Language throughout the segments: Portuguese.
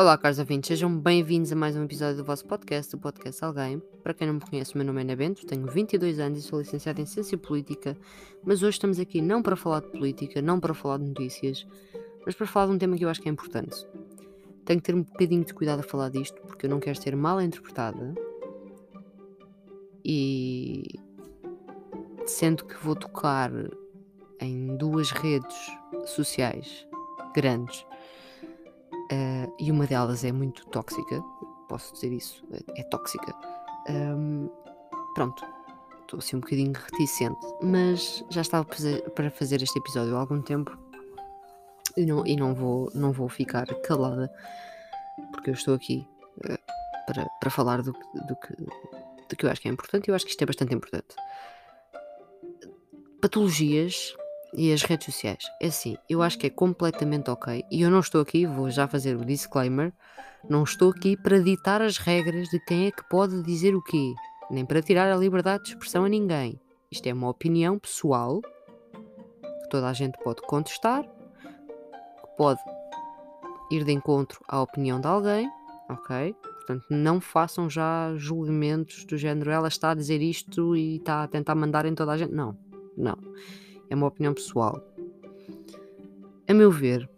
Olá, caros ouvintes, sejam bem-vindos a mais um episódio do vosso podcast, o Podcast Alguém. Para quem não me conhece, o meu nome é Ana Bento, tenho 22 anos e sou licenciada em Ciência Política, mas hoje estamos aqui não para falar de política, não para falar de notícias, mas para falar de um tema que eu acho que é importante. Tenho que ter um bocadinho de cuidado a falar disto, porque eu não quero ser mal interpretada e sendo que vou tocar em duas redes sociais grandes uh, e uma delas é muito tóxica, posso dizer isso, é, tóxica. Um, pronto, estou assim um bocadinho reticente, mas já estava para fazer este episódio há algum tempo e não, e não, vou, não vou ficar calada porque eu estou aqui uh, para, para falar do, do, que, do que eu acho que é importante e eu acho que isto é bastante importante. Patologias e as redes sociais. É assim, eu acho que é completamente ok. E eu não estou aqui, vou já fazer o disclaimer, não estou aqui para ditar as regras de quem é que pode dizer o quê, nem para tirar a liberdade de expressão a ninguém. Isto é uma opinião pessoal que toda a gente pode contestar, que pode ir de encontro à opinião de alguém, ok? Portanto, não façam já julgamentos do género ela está a dizer isto e está a tentar mandar em toda a gente. Não, não é uma opinião pessoal. A meu ver,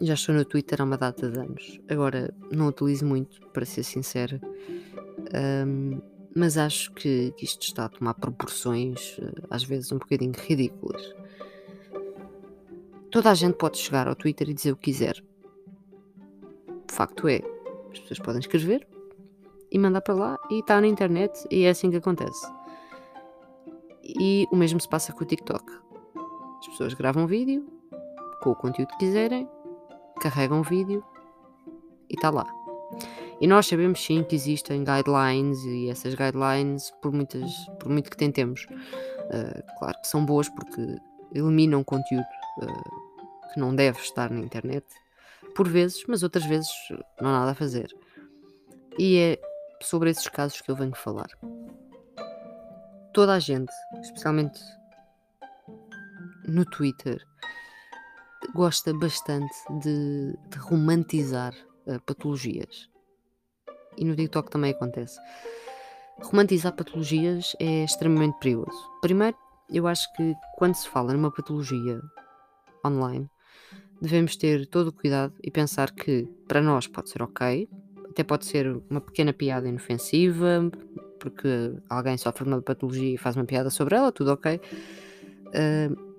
já estou no Twitter há uma data de anos. Agora não utilizo muito, para ser sincera, um, mas acho que, que, isto está a tomar proporções, eh, às vezes um bocadinho ridículas. Toda a gente pode chegar ao Twitter e dizer o que quiser. O facto é, as pessoas podem escrever e mandar para lá e está na internet e é assim que acontece. E o mesmo se passa com o TikTok. As pessoas gravam vídeo com o conteúdo que quiserem, carregam o vídeo e está lá. E nós sabemos sim que existem guidelines e essas guidelines, por, muitas, por muito que tentemos, uh, claro que são boas porque eliminam conteúdo uh, que não deve estar na internet, por vezes, mas outras vezes não há nada a fazer. E é sobre esses casos que eu venho falar toda a gente, especialmente no Twitter, gosta bastante de, de romantizar uh, patologias. E no TikTok também acontece. Romantizar patologias é extremamente perigoso. Primeiro, eu acho que quando se fala numa patologia online, devemos ter todo o cuidado e pensar que para nós pode ser ok, até pode ser uma pequena piada inofensiva, porque alguém sofre uma patologia e faz uma piada sobre ela, tudo ok. Uh,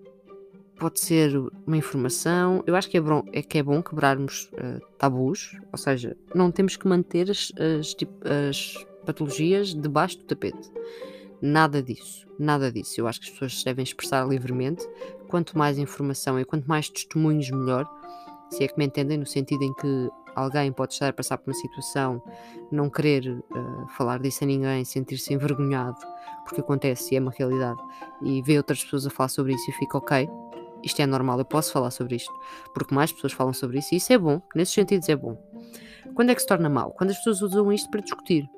pode ser uma informação. Eu acho que é bom, é que é bom quebrarmos uh, tabus, ou seja, não temos que manter as, as, tipo, as, patologias debaixo do tapete. Nada disso, nada disso. Eu acho que as pessoas devem expressar livremente. Quanto mais informação e quanto mais testemunhos, melhor. Se é que me entendem, no sentido em que alguém pode estar a passar por uma situação, não querer uh, falar disso a ninguém, sentir-se envergonhado, porque acontece e é uma realidade, e vê outras pessoas a falar sobre isso e fica ok, isto é normal, eu posso falar sobre isto, porque mais pessoas falam sobre isso e isso é bom, nesses sentidos é bom. Quando é que se torna mau? Quando as pessoas usam isto para discutir.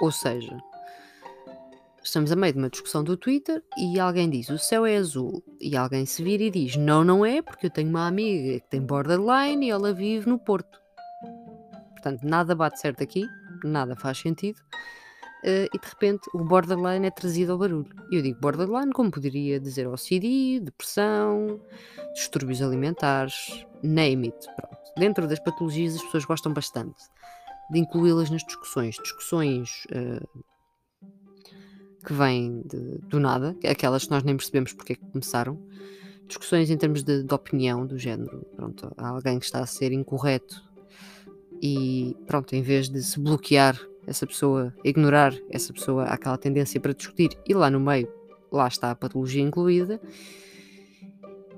Ou seja, estamos a meio de uma discussão do Twitter e alguém diz o céu é azul e alguém se vira e diz não, não é, porque eu tenho uma amiga que tem borderline e ela vive no Porto. Portanto, nada bate certo aqui, nada faz sentido. Uh, e de repente o borderline é trazido ao barulho. Eu digo borderline como poderia dizer OCD, depressão, distúrbios alimentares, name it. Pronto. Dentro das patologias as pessoas gostam bastante de incluí-las nas discussões. Discussões uh, que vêm do nada, aquelas que nós nem percebemos porque é que começaram. Discussões em termos de, de opinião, do género. Pronto, há alguém que está a ser incorreto e, pronto, em vez de se bloquear essa pessoa, ignorar essa pessoa, há aquela tendência para discutir e lá no meio, lá está a patologia incluída.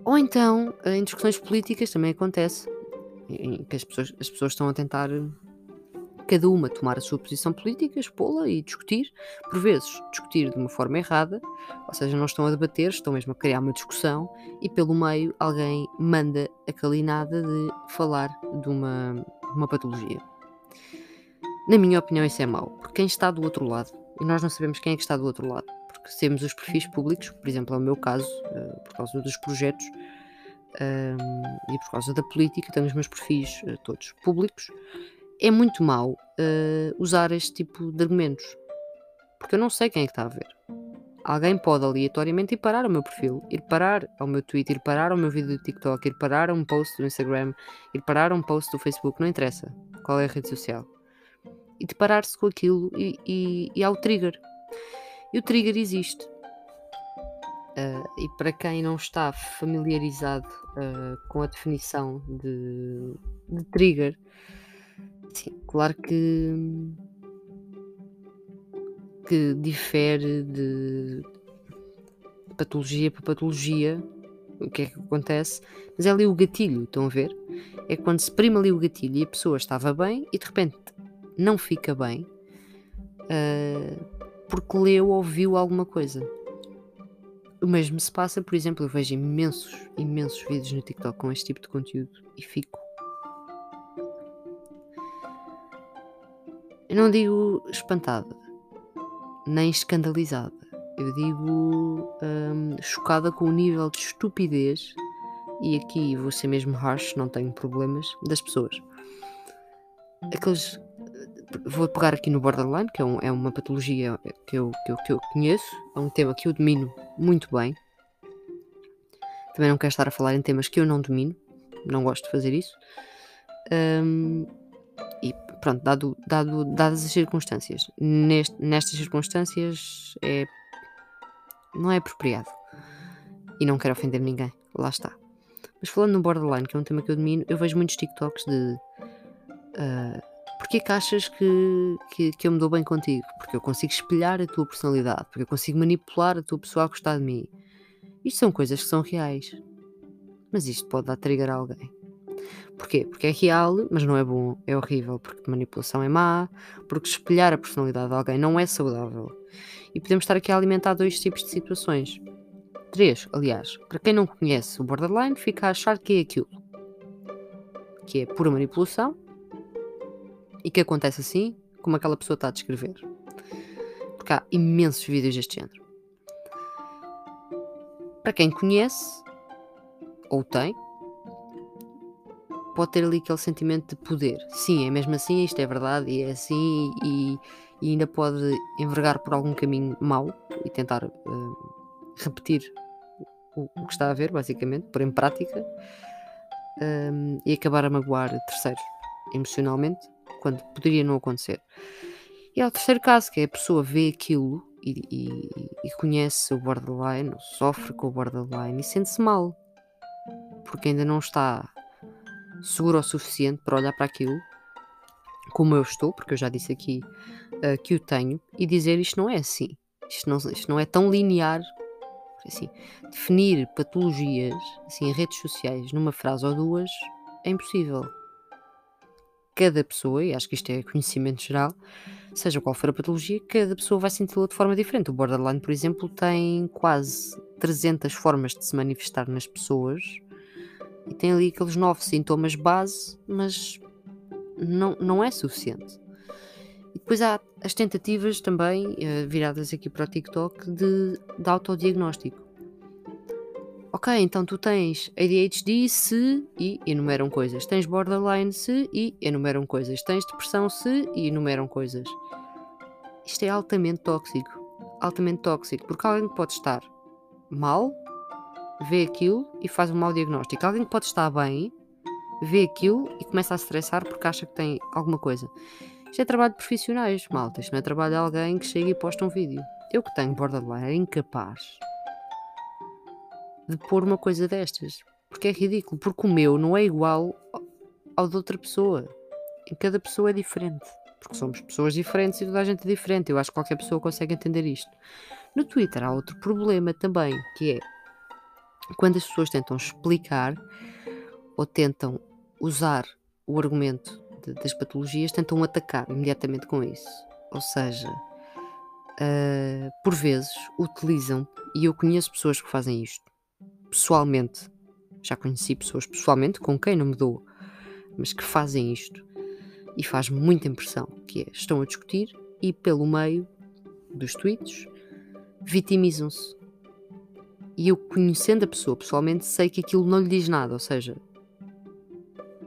Ou então, em discussões políticas também acontece, em que as pessoas, as pessoas estão a tentar cada uma tomar a sua posição política, expô-la e discutir, por vezes discutir de uma forma errada, ou seja, não estão a debater, estão mesmo a criar uma discussão e pelo meio alguém manda a calinada de falar de uma, uma patologia. Na minha opinião, isso é mau, porque quem está do outro lado, e nós não sabemos quem é que está do outro lado, porque temos os perfis públicos, por exemplo, é o meu caso, uh, por causa dos projetos, um, e por causa da política, tenho os meus perfis uh, todos públicos, é muito mau uh, usar este tipo de argumentos. Porque eu não sei quem é que está a ver. Alguém pode aleatoriamente ir parar ao meu perfil, ir parar ao meu Twitter, ir parar ao meu vídeo do TikTok, ir parar a um post do Instagram, ir parar a um post do Facebook, não interessa qual é a rede social. E deparar-se com aquilo e, e, e ao trigger. E o trigger existe. Uh, e para quem não está familiarizado uh, com a definição de, de trigger, sim, claro que, que difere de patologia para patologia o que é que acontece, mas é ali o gatilho, estão a ver? É quando se prima ali o gatilho e a pessoa estava bem e de repente não fica bem uh, porque leu ou viu alguma coisa. O mesmo se passa, por exemplo, eu vejo imensos, imensos vídeos no TikTok com este tipo de conteúdo e fico. Não digo espantada, nem escandalizada. Eu digo hum, chocada com o nível de estupidez, e aqui vou ser mesmo harsh, não tenho problemas, das pessoas. Aqueles vou pegar aqui no borderline, que é, um, é uma patologia que eu, que, eu, que eu conheço, é um tema que eu domino muito bem. Também não quero estar a falar em temas que eu não domino, não gosto de fazer isso. Um, pronto, dado, dado, dadas as circunstâncias, neste, nestas circunstâncias é, não é apropriado. E não quero ofender ninguém, lá está. Mas falando no borderline, que é um tema que eu domino, eu vejo muitos TikToks de. Uh, Porquê que achas que, que, que, eu me dou bem contigo? Porque eu consigo espelhar a tua personalidade, porque eu consigo manipular a tua pessoa a gostar de mim. Isto são coisas que são reais. Mas isto pode dar trigger a alguém. Porquê? Porque é real, mas não é bom, é horrível, porque manipulação é má, porque espelhar a personalidade de alguém não é saudável. E podemos estar aqui a alimentar dois tipos de situações. Três, aliás. Para quem não conhece o borderline, fica a achar que é aquilo. Que é pura manipulação e que acontece assim, como aquela pessoa está a descrever. Porque há imensos vídeos deste género. Para quem conhece, ou tem, pode ter ali aquele sentimento de poder. Sim, é mesmo assim, isto é verdade, e é assim, e, e ainda pode envergar por algum caminho mau e tentar uh, repetir o, o, que está a ver, basicamente, pôr em prática um, eh, e acabar a magoar terceiros emocionalmente quando poderia não acontecer. E há o terceiro caso, que é a pessoa vê aquilo e, e, e conhece o borderline, sofre com o borderline e sente-se mal, porque ainda não está seguro o suficiente para olhar para aquilo, como eu estou, porque eu já disse aqui uh, que o tenho, e dizer isto não é assim, isto não, isto não é tão linear. Assim, definir patologias assim, em redes sociais numa frase ou duas é impossível cada pessoa, e acho que isto é conhecimento geral, seja qual for a patologia, cada pessoa vai senti-la de forma diferente. O borderline, por exemplo, tem quase 300 formas de se manifestar nas pessoas e tem ali aqueles nove sintomas base, mas não, não é suficiente. E depois há as tentativas também, eh, viradas aqui para o TikTok, de, de autodiagnóstico ok, então tu tens ADHD se e enumeram coisas, tens borderline se e enumeram coisas, tens depressão se e enumeram coisas. Isto é altamente tóxico. Altamente tóxico, porque alguém pode estar mal, vê aquilo e faz um mau diagnóstico. Alguém que pode estar bem, vê aquilo e começa a estressar porque acha que tem alguma coisa. Isto é trabalho de profissionais, malta. Isto não é trabalho de alguém que chega e posta um vídeo. Eu que tenho borderline era incapaz de pôr uma coisa destas. Porque é ridículo. Porque o meu não é igual ao de outra pessoa. Em cada pessoa é diferente. Porque somos pessoas diferentes e toda a gente é diferente. Eu acho que qualquer pessoa consegue entender isto. No Twitter há outro problema também, que é quando as pessoas tentam explicar ou tentam usar o argumento de, das patologias, tentam atacar imediatamente com isso. Ou seja, uh, por vezes utilizam, e eu conheço pessoas que fazem isto, pessoalmente, já conheci pessoas pessoalmente com quem não me dou, mas que fazem isto e faz muita impressão, que é, estão a discutir e pelo meio dos tweets vitimizam-se e eu conhecendo a pessoa pessoalmente sei que aquilo não lhe diz nada, ou seja,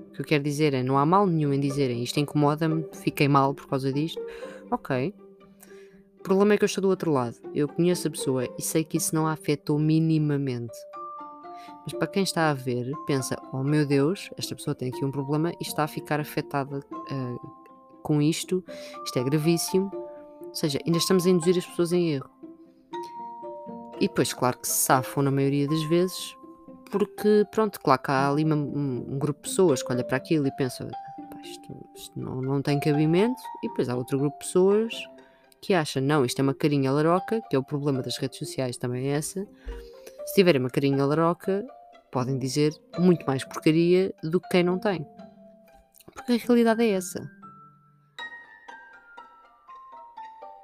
o que eu quero dizer é não há mal nenhum em dizerem isto incomoda-me, fiquei mal por causa disto. Ok. O problema é que eu estou do outro lado. Eu conheço a pessoa e sei que isso não a afetou minimamente. Mas para quem está a ver, pensa: oh meu Deus, esta pessoa tem aqui um problema e está a ficar afetada uh, com isto, isto é gravíssimo. Ou seja, ainda estamos a induzir as pessoas em erro. E depois, claro que se safam na maioria das vezes, porque, pronto, claro que há ali um, um grupo de pessoas que olha para aquilo e pensa: isto, isto não, não tem cabimento, e depois há outro grupo de pessoas que acha, não, isto é uma carinha laroca, que é o problema das redes sociais também é essa, se tiverem uma carinha laroca, podem dizer muito mais porcaria do que quem não tem. Porque a realidade é essa.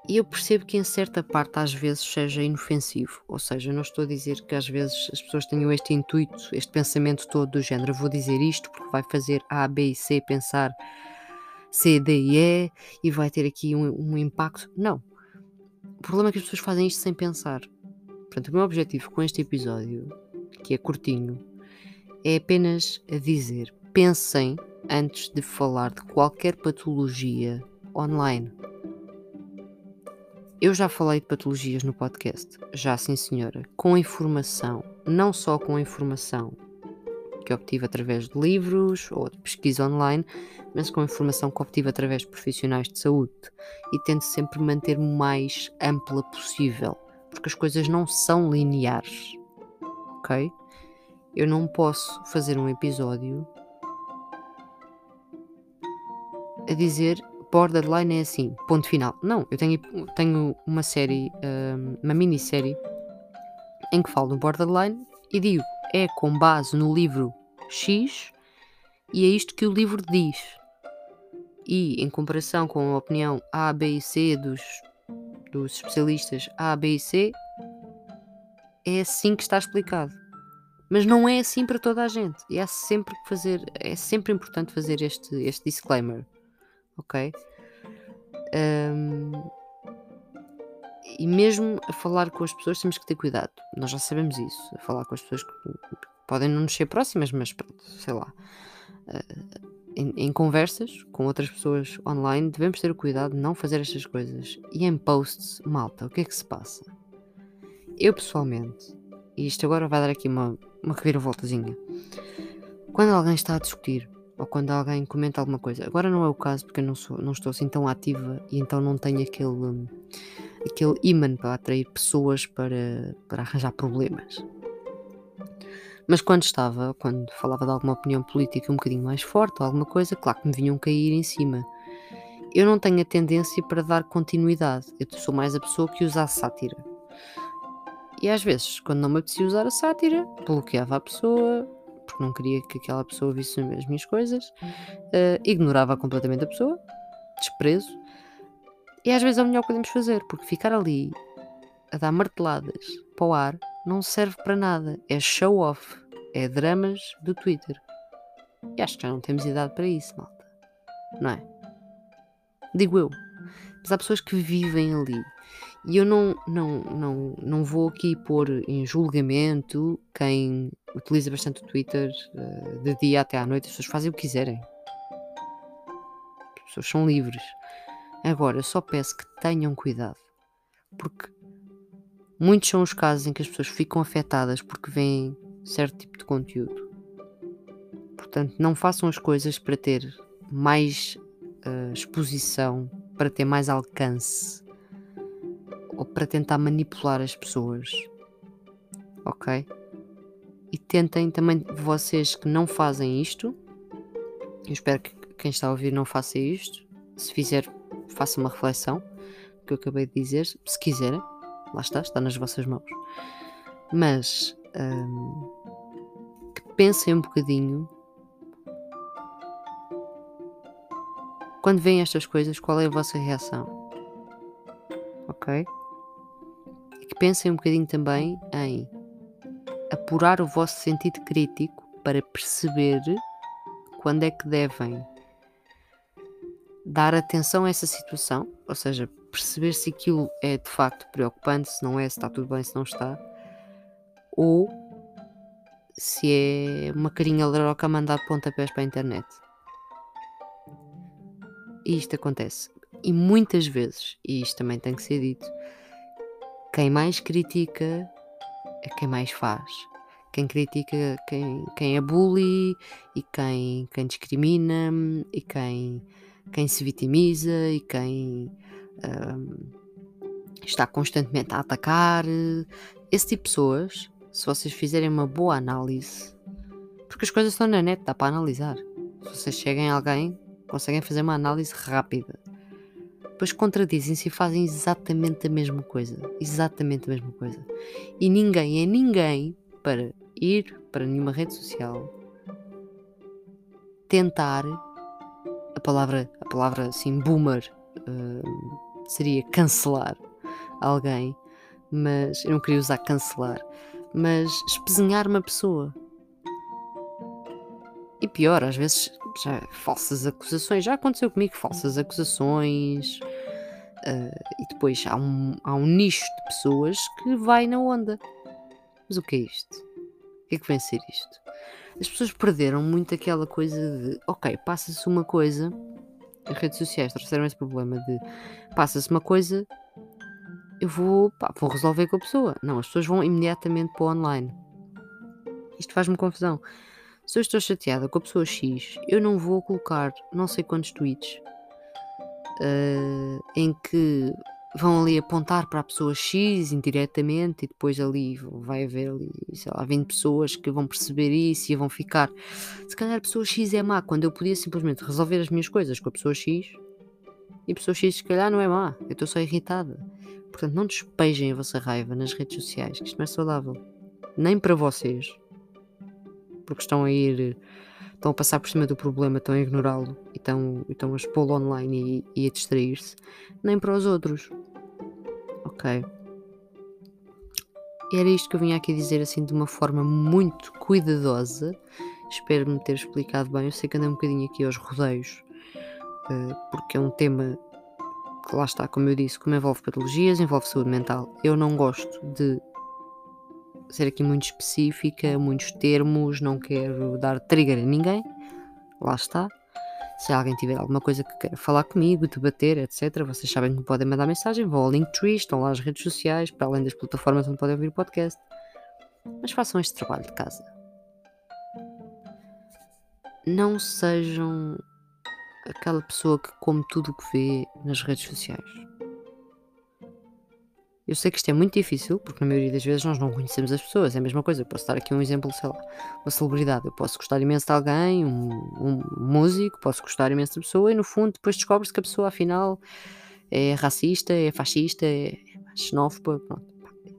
E eu percebo que em certa parte às vezes seja inofensivo. Ou seja, não estou a dizer que às vezes as pessoas tenham este intuito, este pensamento todo do género, vou dizer isto porque vai fazer A, B e C pensar C, D e E e vai ter aqui um, um impacto. Não. O problema é que as pessoas fazem isto sem pensar. Portanto, o meu objetivo com este episódio, que é curtinho, é apenas dizer: pensem antes de falar de qualquer patologia online. Eu já falei de patologias no podcast, já sim senhora, com informação, não só com informação que obtive através de livros ou de pesquisa online, mas com informação que obtive através de profissionais de saúde e tento sempre manter-me o mais ampla possível porque as coisas não são lineares, ok? Eu não posso fazer um episódio a dizer borderline é assim, ponto final. Não, eu tenho, tenho uma série, hum, uma minissérie em que falo do borderline e digo é com base no livro X e é isto que o livro diz. E em comparação com a opinião A, B e C dos dos especialistas A, B e C, é assim que está explicado. Mas não é assim para toda a gente. E é sempre fazer, é sempre importante fazer este, este disclaimer. Ok? Um, e mesmo a falar com as pessoas temos que ter cuidado. Nós já sabemos isso. A falar com as pessoas que podem não nos ser próximas, mas pronto, sei lá. Uh, em, em, conversas com outras pessoas online, devemos ter o cuidado de não fazer estas coisas. E em posts, malta, o que é que se passa? Eu pessoalmente, e isto agora vai dar aqui uma, uma reviravoltazinha, quando alguém está a discutir ou quando alguém comenta alguma coisa, agora não é o caso porque eu não, sou, não estou assim tão ativa e então não tenho aquele, um, aquele imã para atrair pessoas para, para arranjar problemas. Mas quando estava, quando falava de alguma opinião política um bocadinho mais forte ou alguma coisa, claro que me vinham cair em cima. Eu não tenho a tendência para dar continuidade. Eu sou mais a pessoa que usa a sátira. E às vezes, quando não me apetecia usar a sátira, bloqueava a pessoa, porque não queria que aquela pessoa visse as minhas coisas, uh, ignorava completamente a pessoa, desprezo. E às vezes é o melhor que podemos fazer, porque ficar ali a dar marteladas para o ar não serve para nada. É show off. É dramas do Twitter. E acho que já não temos idade para isso, malta. Não é? Digo eu. Mas há pessoas que vivem ali. E eu não, não, não, não vou aqui pôr em julgamento quem utiliza bastante o Twitter uh, de dia até à noite. As pessoas fazem o que quiserem. As pessoas são livres. Agora, só peço que tenham cuidado. Porque Muitos são os casos em que as pessoas ficam afetadas porque veem certo tipo de conteúdo. Portanto, não façam as coisas para ter mais uh, exposição, para ter mais alcance ou para tentar manipular as pessoas. Ok? E tentem também vocês que não fazem isto. Eu espero que quem está a ouvir não faça isto. Se fizer, faça uma reflexão que eu acabei de dizer, se quiserem lá está, está nas vossas mãos. Mas hum, que pensem um bocadinho quando veem estas coisas, qual é a vossa reação? Ok? Pensem um bocadinho também em apurar o vosso sentido crítico para perceber quando é que devem dar atenção a essa situação, ou seja, perceber se aquilo é de facto preocupante, se não é, se está tudo bem, se não está, ou se é uma carinha laroca a mandar pontapés para a internet. E isto acontece. E muitas vezes, e isto também tem que ser dito, quem mais critica é quem mais faz. Quem critica quem, quem é bully e quem, quem discrimina e quem, quem se vitimiza e quem um, está constantemente a atacar. Esse tipo de pessoas, se vocês fizerem uma boa análise, porque as coisas estão na net, dá para analisar. Se vocês chegam a alguém, conseguem fazer uma análise rápida depois contradizem-se e fazem exatamente a mesma coisa. Exatamente a mesma coisa. E ninguém é ninguém para ir para nenhuma rede social tentar a palavra, a palavra assim, boomer uh, seria cancelar alguém, mas eu não queria usar cancelar, mas espezinhar uma pessoa. E pior, às vezes já falsas acusações, já aconteceu comigo falsas acusações. Uh, e depois há um, há um nicho de pessoas que vai na onda. Mas o que é isto? O que é que vem ser isto? As pessoas perderam muito aquela coisa de ok, passa-se uma coisa. As redes sociais trouxeram esse problema de passa-se uma coisa, eu vou, pá, vou resolver com a pessoa. Não, as pessoas vão imediatamente para o online. Isto faz-me confusão. Se eu estou chateada com a pessoa X, eu não vou colocar não sei quantos tweets uh, em que vão ali apontar para a pessoa X indiretamente e depois ali vai haver ali, sei lá, 20 pessoas que vão perceber isso e vão ficar. Se calhar a pessoa X é má, quando eu podia simplesmente resolver as minhas coisas com a pessoa X e a pessoa X se calhar não é má, eu estou só irritada. Portanto, não despejem a vossa raiva nas redes sociais, que isto não é saudável. Nem para vocês, porque estão a ir, estão a passar por cima do problema, estão a ignorá-lo e estão, estão a expô-lo online e, e a distrair-se, nem para os outros. Ok. Era isto que eu vinha aqui dizer assim de uma forma muito cuidadosa. Espero-me ter explicado bem. Eu sei que andei um bocadinho aqui aos rodeios, uh, porque é um tema que lá está, como eu disse, como envolve patologias, envolve saúde mental. Eu não gosto de ser aqui muito específica, muitos termos, não quero dar trigger a ninguém. Lá está. Se alguém tiver alguma coisa que queira falar comigo, debater, etc., vocês sabem que me podem mandar mensagem, vão ao Linktree, estão lá as redes sociais, para além das plataformas onde podem ouvir o podcast. Mas façam este trabalho de casa. Não sejam aquela pessoa que come tudo o que vê nas redes sociais. Eu sei que isto é muito difícil, porque na maioria das vezes nós não conhecemos as pessoas. É a mesma coisa. Eu posso dar aqui um exemplo, sei lá, uma celebridade. Eu posso gostar imenso de alguém, um, um músico, posso gostar imenso da pessoa, e no fundo depois descobre-se que a pessoa afinal é racista, é fascista, é xenófoba. Pronto.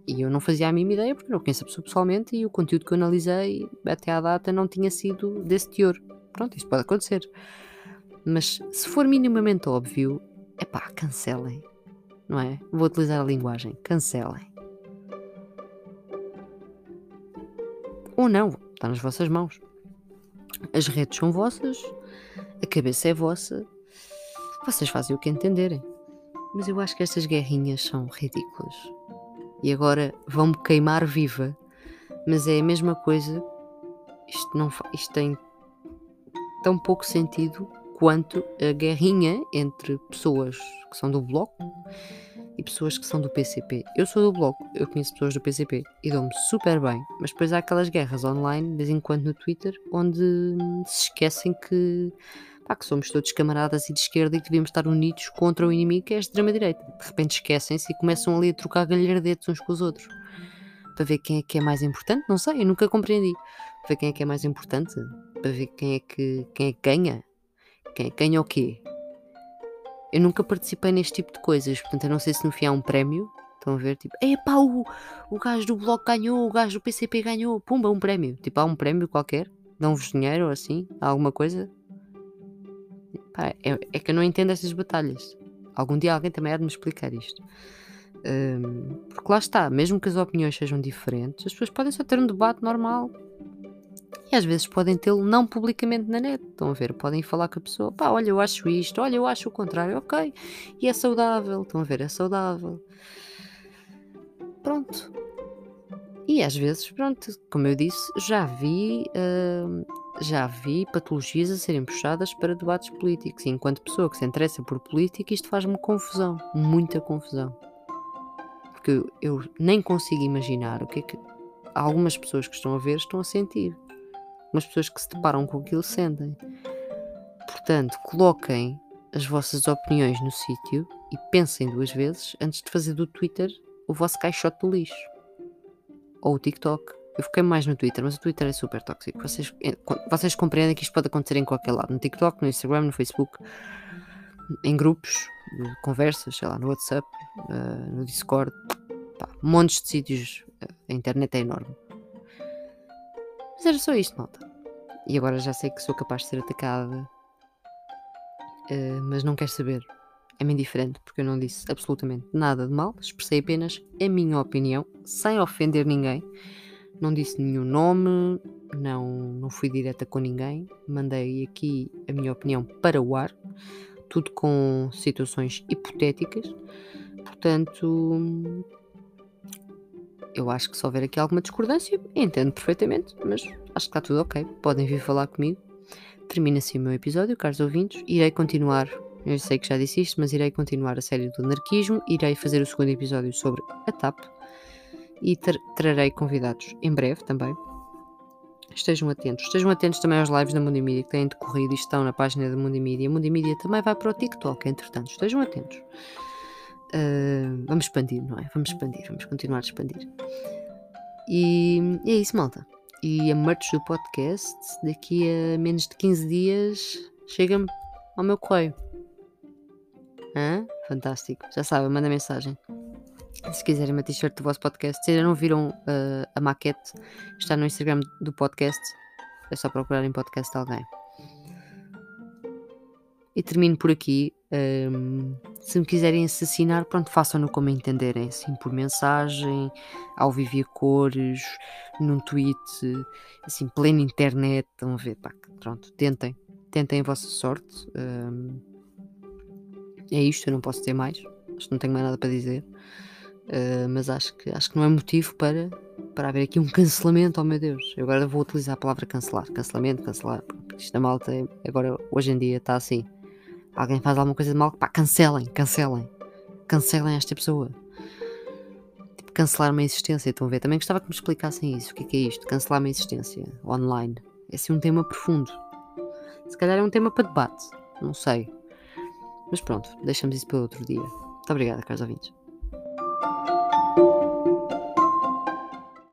E eu não fazia a mínima ideia, porque não conheço a pessoa pessoalmente e o conteúdo que eu analisei até à data não tinha sido desse teor. Pronto, isto pode acontecer. Mas se for minimamente óbvio, é pá, cancelem não é? Vou utilizar a linguagem. Cancelem. Ou não, está nas vossas mãos. As redes são vossas, a cabeça é vossa, vocês fazem o que entenderem. Mas eu acho que estas guerrinhas são ridículas. E agora vão-me queimar viva. Mas é a mesma coisa. Isto, não, isto tem tão pouco sentido quanto a guerrinha entre pessoas que são do Bloco e pessoas que são do PCP. Eu sou do Bloco, eu conheço pessoas do PCP e dou-me super bem, mas depois há aquelas guerras online, de vez em quando no Twitter, onde se esquecem que, pá, que somos todos camaradas e de esquerda e que devíamos estar unidos contra o inimigo que é a extrema-direita. De repente esquecem-se e começam ali a trocar galhardetes uns com os outros. Para ver quem é que é mais importante, não sei, eu nunca compreendi. Para ver quem é que é mais importante, para ver quem é que, quem é que ganha quem? Ganha o quê? Eu nunca participei neste tipo de coisas, portanto eu não sei se no fim há um prémio. Estão a ver? Tipo, epá, o, o gajo do bloco ganhou, o gajo do PCP ganhou, pumba, um prémio. Tipo, há um prémio qualquer, dão-vos dinheiro ou assim, alguma coisa. é, é, que eu não entendo estas batalhas. Algum dia alguém também há de me explicar isto. Um, porque lá está, mesmo que as opiniões sejam diferentes, as pessoas podem só ter um debate normal e às vezes podem tê-lo não publicamente na net. Estão a ver? Podem falar com a pessoa, pá, olha, eu acho isto, olha, eu acho o contrário, ok. E é saudável, estão a ver? É saudável. Pronto. E às vezes, pronto, como eu disse, já vi, uh, já vi patologias a serem puxadas para debates políticos. E enquanto pessoa que se interessa por política, isto faz-me confusão, muita confusão. Porque eu nem consigo imaginar o que é que algumas pessoas que estão a ver estão a sentir. Algumas pessoas que se deparam com aquilo sentem. Portanto, coloquem as vossas opiniões no sítio e pensem duas vezes antes de fazer do Twitter o vosso caixote do lixo ou o TikTok. Eu fiquei mais no Twitter, mas o Twitter é super tóxico. Vocês, eh, vocês compreendem que isto pode acontecer em qualquer lado. No TikTok, no Instagram, no Facebook, em grupos, conversas, sei lá, no WhatsApp, uh, no Discord. Pá, montes de sítios. A internet é enorme. Mas era só isto, malta. E agora já sei que sou capaz de ser atacada. Uh, mas não quero saber. É-me indiferente, porque eu não disse absolutamente nada de mal, expressei apenas a minha opinião, sem ofender ninguém. Não disse nenhum nome, não, não fui direta com ninguém, mandei aqui a minha opinião para o ar, tudo com situações hipotéticas. Portanto, eu acho que se houver aqui alguma discordância, entendo perfeitamente, mas acho que está tudo ok. Podem vir falar comigo. Termina assim o meu episódio, caros ouvintes. Irei continuar eu sei que já disse isto, mas irei continuar a série do anarquismo, irei fazer o segundo episódio sobre a TAP e tra trarei convidados em breve também. Estejam atentos. Estejam atentos também aos lives da Mundimídia que têm decorrido e estão na página da Mundimídia. A Mundimídia também vai para o TikTok, entretanto. Estejam atentos. Uh, vamos expandir, não é? Vamos expandir, vamos continuar a expandir. E, e é isso, malta. E a merch do podcast, daqui a menos de 15 dias, chega-me ao meu correio. Hã? Fantástico. Já sabem, manda mensagem. Se quiserem uma t-shirt do vosso podcast, se ainda não viram uh, a maquete, está no Instagram do podcast. É só procurarem podcast de alguém. E termino por aqui. Um, se me quiserem assassinar, pronto, façam-no como entenderem. Assim, por mensagem, ao viver cores, num tweet, assim, plena internet. Estão ver, pá, pronto, tentem. Tentem a vossa sorte. Um, é isto, eu não posso dizer mais. Acho que não tenho mais nada para dizer. Uh, mas acho que, acho que não é motivo para, para haver aqui um cancelamento, oh meu Deus. Eu agora vou utilizar a palavra cancelar. Cancelamento, cancelar. Isto na malta, agora hoje em dia está assim. Alguém faz alguma coisa de mal, pá, cancelem, cancelem. Cancelem esta pessoa. Tipo, cancelar uma existência, estão a ver? Também gostava que me explicassem isso. O que é, que é isto? Cancelar uma existência online. É assim um tema profundo. Se calhar é um tema para debate. Não sei. Mas pronto, deixamos isso para outro dia. Muito obrigada, caros ouvintes.